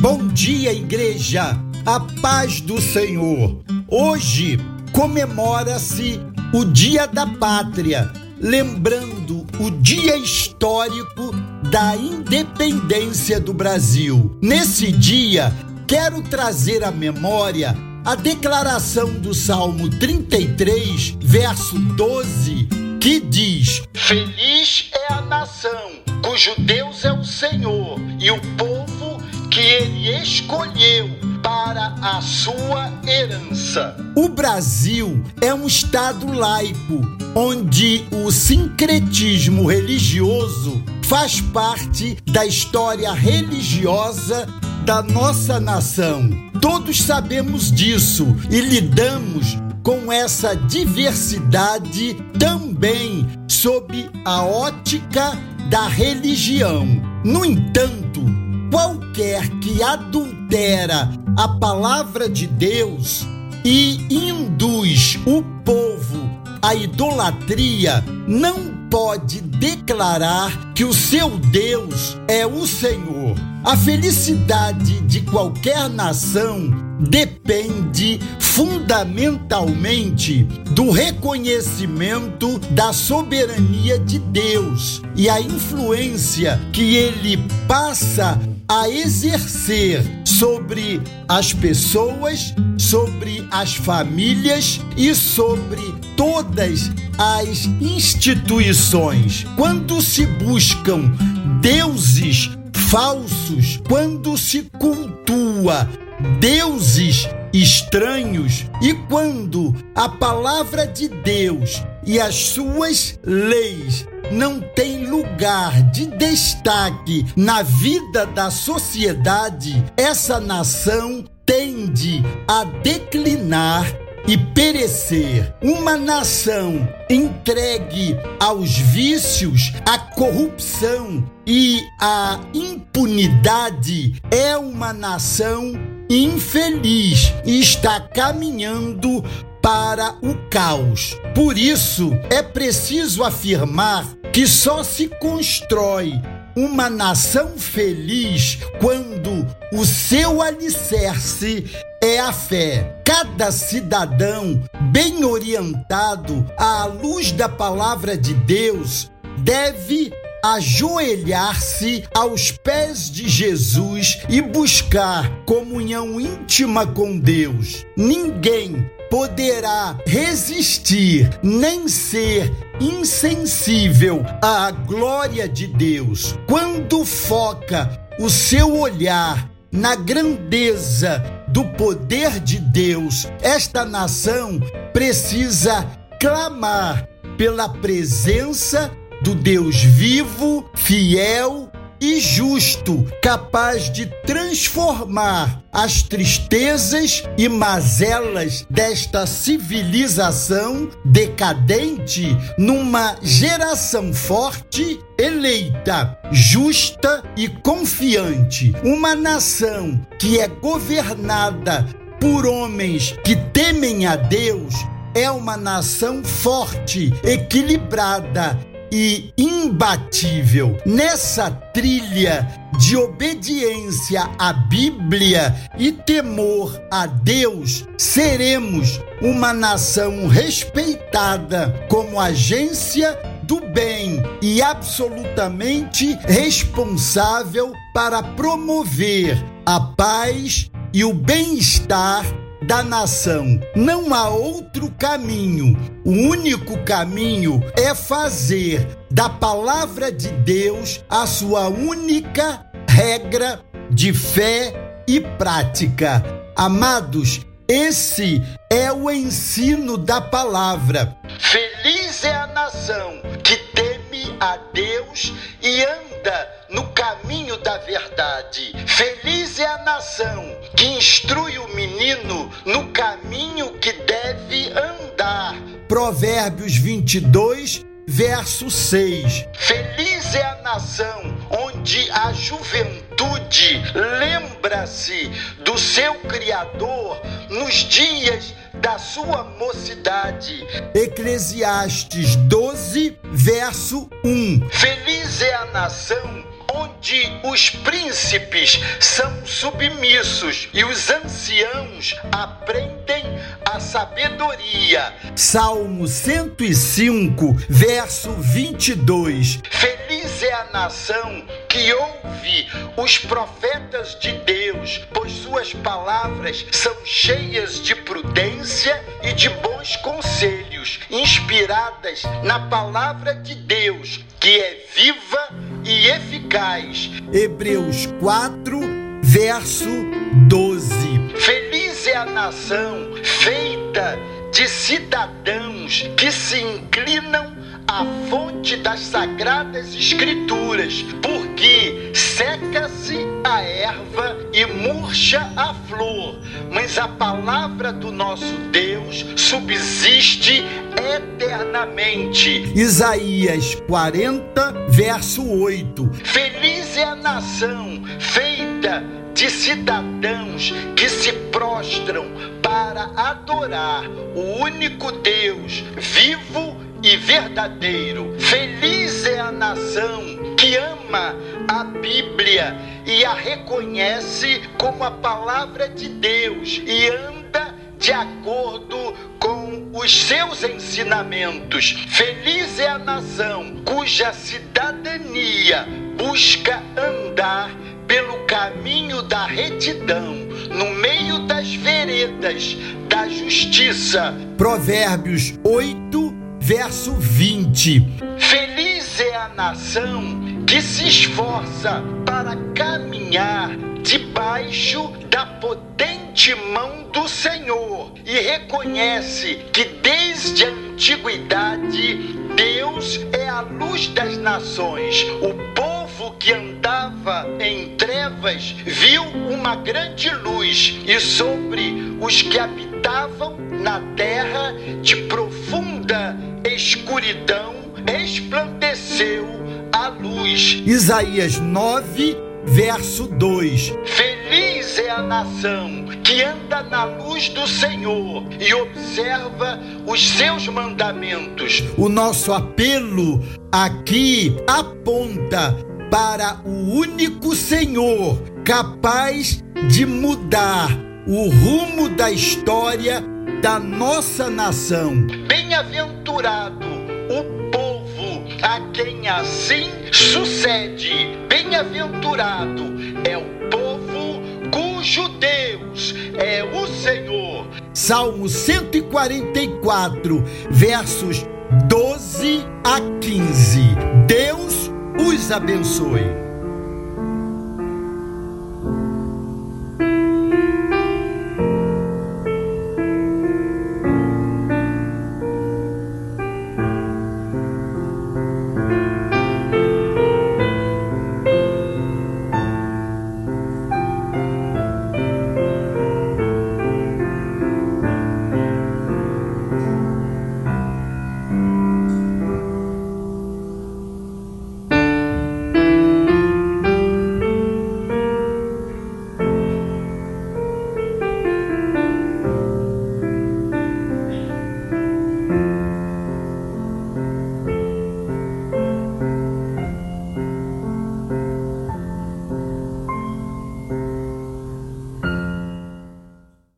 Bom dia, igreja. A paz do Senhor. Hoje comemora-se o Dia da Pátria, lembrando o dia histórico da independência do Brasil. Nesse dia, quero trazer à memória a declaração do Salmo 33, verso 12, que diz: Feliz é a nação cujo Deus é o Senhor e o povo que ele escolheu para a sua herança. O Brasil é um estado laico onde o sincretismo religioso faz parte da história religiosa da nossa nação. Todos sabemos disso e lidamos com essa diversidade também sob a ótica da religião. No entanto, qualquer que adultera a palavra de Deus e induz o povo à idolatria não pode declarar que o seu Deus é o Senhor. A felicidade de qualquer nação depende fundamentalmente do reconhecimento da soberania de Deus e a influência que ele passa a exercer sobre as pessoas, sobre as famílias e sobre todas as instituições. Quando se buscam deuses falsos, quando se cultua deuses estranhos e quando a palavra de Deus e as suas leis não tem lugar de destaque na vida da sociedade, essa nação tende a declinar e perecer. Uma nação entregue aos vícios, à corrupção e à impunidade é uma nação infeliz e está caminhando para o caos. Por isso, é preciso afirmar que só se constrói uma nação feliz quando o seu alicerce é a fé. Cada cidadão bem orientado à luz da palavra de Deus deve ajoelhar-se aos pés de Jesus e buscar comunhão íntima com Deus. Ninguém poderá resistir nem ser insensível à glória de Deus quando foca o seu olhar na grandeza do poder de Deus. Esta nação precisa clamar pela presença do Deus vivo, fiel e justo, capaz de transformar as tristezas e mazelas desta civilização decadente numa geração forte, eleita, justa e confiante. Uma nação que é governada por homens que temem a Deus é uma nação forte, equilibrada e imbatível. Nessa trilha de obediência à Bíblia e temor a Deus, seremos uma nação respeitada como agência do bem e absolutamente responsável para promover a paz e o bem-estar da nação. Não há outro caminho. O único caminho é fazer da palavra de Deus a sua única regra de fé e prática. Amados, esse é o ensino da palavra. Feliz é a nação que teme a Deus e anda caminho da verdade. Feliz é a nação que instrui o menino no caminho que deve andar. Provérbios 22, verso 6. Feliz é a nação onde a juventude lembra-se do seu Criador nos dias da sua mocidade. Eclesiastes 12, verso 1. Feliz é a nação onde os príncipes são submissos e os anciãos aprendem a sabedoria. Salmo 105, verso 22. Feliz é a nação que ouve os profetas de Deus, pois suas palavras são cheias de prudência e de bons conselhos, inspiradas na palavra de Deus, que é viva e eficaz. Hebreus 4, verso 12. Feliz é a nação feita de cidadãos que se inclinam à fonte das sagradas escrituras, porque seca-se a erva e murcha a flor, mas a palavra do nosso Deus subsiste eternamente. Isaías 40, verso 8. Feliz é a nação feita de cidadãos que se prostram para adorar o único Deus vivo e verdadeiro. Feliz nação que ama a Bíblia e a reconhece como a palavra de Deus e anda de acordo com os seus ensinamentos. Feliz é a nação cuja cidadania busca andar pelo caminho da retidão, no meio das veredas da justiça. Provérbios 8, verso 20. Feliz é a nação que se esforça para caminhar debaixo da potente mão do Senhor e reconhece que desde a antiguidade Deus é a luz das nações. O povo que andava em trevas viu uma grande luz e sobre os que habitavam na terra de profunda escuridão Isaías 9 verso 2: Feliz é a nação que anda na luz do Senhor e observa os seus mandamentos. O nosso apelo aqui aponta para o único Senhor capaz de mudar o rumo da história da nossa nação. Bem-aventurado o a quem assim sucede. Bem-aventurado é o povo cujo Deus é o Senhor. Salmo 144, versos 12 a 15. Deus os abençoe.